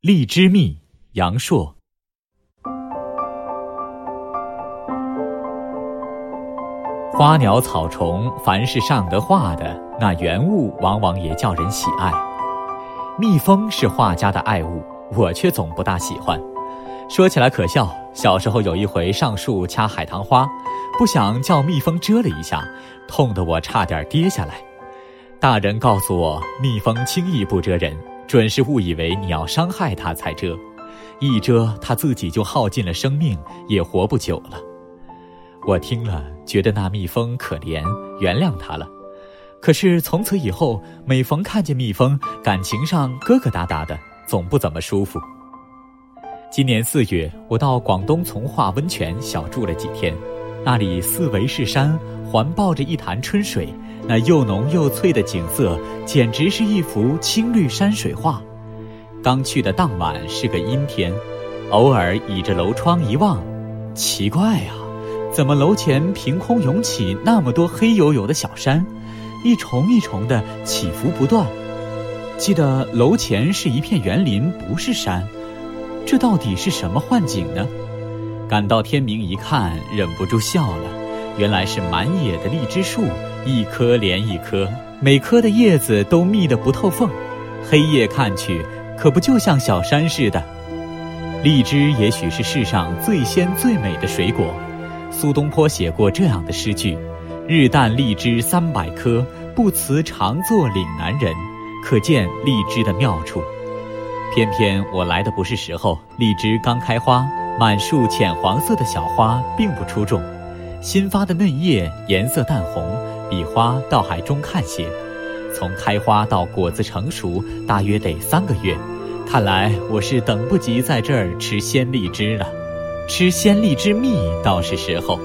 荔枝蜜，杨朔。花鸟草虫，凡是上得画的，那原物往往也叫人喜爱。蜜蜂是画家的爱物，我却总不大喜欢。说起来可笑，小时候有一回上树掐海棠花，不想叫蜜蜂蛰了一下，痛得我差点跌下来。大人告诉我，蜜蜂轻易不蛰人，准是误以为你要伤害它才蛰，一蛰它自己就耗尽了生命，也活不久了。我听了，觉得那蜜蜂可怜，原谅它了。可是从此以后，每逢看见蜜蜂，感情上疙疙瘩瘩的，总不怎么舒服。今年四月，我到广东从化温泉小住了几天，那里四围是山，环抱着一潭春水。那又浓又翠的景色，简直是一幅青绿山水画。刚去的当晚是个阴天，偶尔倚着楼窗一望，奇怪呀，怎么楼前凭空涌起那么多黑黝黝的小山，一重一重的起伏不断？记得楼前是一片园林，不是山，这到底是什么幻景呢？赶到天明一看，忍不住笑了，原来是满野的荔枝树。一颗连一颗，每颗的叶子都密得不透缝，黑夜看去可不就像小山似的。荔枝也许是世上最鲜最美的水果，苏东坡写过这样的诗句：“日啖荔枝三百颗，不辞长作岭南人。”可见荔枝的妙处。偏偏我来的不是时候，荔枝刚开花，满树浅黄色的小花并不出众，新发的嫩叶颜色淡红。比花倒还中看些，从开花到果子成熟，大约得三个月。看来我是等不及在这儿吃鲜荔枝了。吃鲜荔枝蜜倒是时候。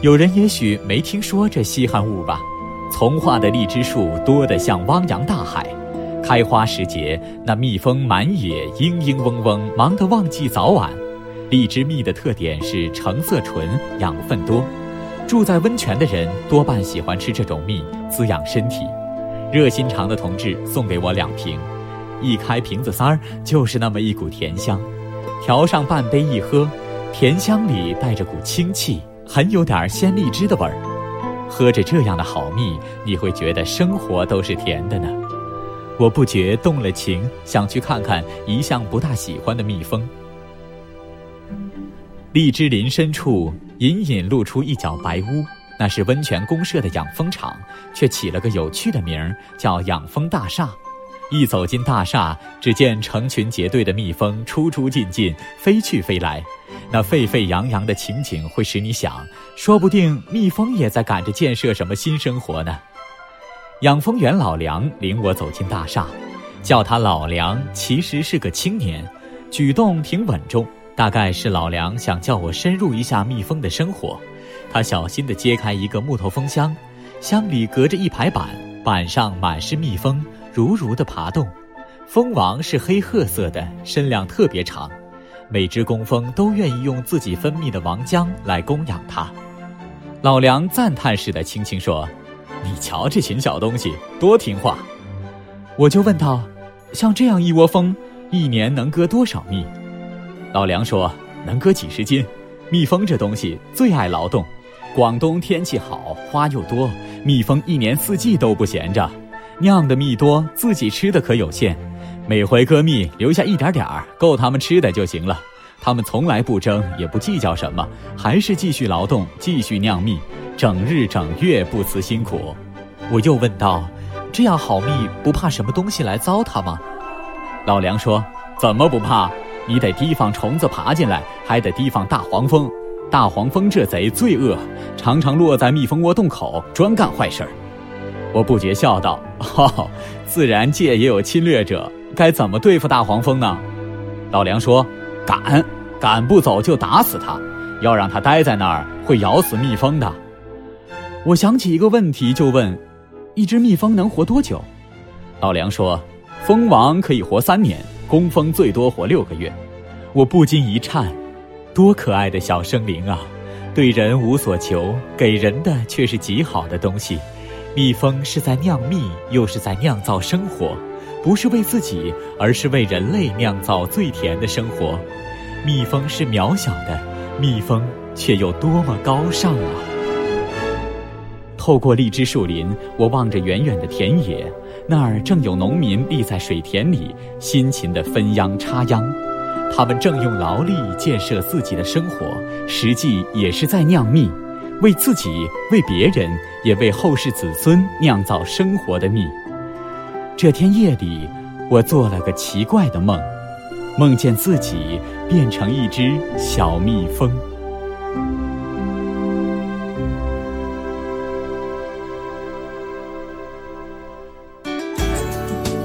有人也许没听说这稀罕物吧？从化的荔枝树多得像汪洋大海。开花时节，那蜜蜂满野，嘤嘤嗡嗡，忙得忘记早晚。荔枝蜜的特点是成色纯，养分多。住在温泉的人多半喜欢吃这种蜜，滋养身体。热心肠的同志送给我两瓶，一开瓶子塞儿就是那么一股甜香，调上半杯一喝，甜香里带着股清气，很有点鲜荔枝的味儿。喝着这样的好蜜，你会觉得生活都是甜的呢。我不觉动了情，想去看看一向不大喜欢的蜜蜂。荔枝林深处。隐隐露出一角白屋，那是温泉公社的养蜂场，却起了个有趣的名儿，叫养蜂大厦。一走进大厦，只见成群结队的蜜蜂出出进进，飞去飞来，那沸沸扬扬的情景会使你想，说不定蜜蜂也在赶着建设什么新生活呢。养蜂员老梁领我走进大厦，叫他老梁，其实是个青年，举动挺稳重。大概是老梁想叫我深入一下蜜蜂的生活，他小心地揭开一个木头蜂箱，箱里隔着一排板，板上满是蜜蜂，如如地爬动。蜂王是黑褐色的，身量特别长，每只工蜂都愿意用自己分泌的王浆来供养它。老梁赞叹似的轻轻说：“你瞧这群小东西多听话。”我就问道：“像这样一窝蜂，一年能割多少蜜？”老梁说：“能割几十斤。蜜蜂这东西最爱劳动。广东天气好，花又多，蜜蜂一年四季都不闲着，酿的蜜多，自己吃的可有限。每回割蜜留下一点点儿，够他们吃的就行了。他们从来不争，也不计较什么，还是继续劳动，继续酿蜜，整日整月不辞辛苦。”我又问道：“这样好蜜，不怕什么东西来糟蹋吗？”老梁说：“怎么不怕？”你得提防虫子爬进来，还得提防大黄蜂。大黄蜂这贼最恶，常常落在蜜蜂窝洞口，专干坏事儿。我不觉笑道：“哦，自然界也有侵略者，该怎么对付大黄蜂呢？”老梁说：“赶，赶不走就打死它。要让它待在那儿，会咬死蜜蜂的。”我想起一个问题，就问：“一只蜜蜂能活多久？”老梁说：“蜂王可以活三年。”工蜂最多活六个月，我不禁一颤，多可爱的小生灵啊！对人无所求，给人的却是极好的东西。蜜蜂是在酿蜜，又是在酿造生活，不是为自己，而是为人类酿造最甜的生活。蜜蜂是渺小的，蜜蜂却又多么高尚啊！透过荔枝树林，我望着远远的田野，那儿正有农民立在水田里，辛勤地分秧插秧。他们正用劳力建设自己的生活，实际也是在酿蜜，为自己、为别人，也为后世子孙酿造生活的蜜。这天夜里，我做了个奇怪的梦，梦见自己变成一只小蜜蜂。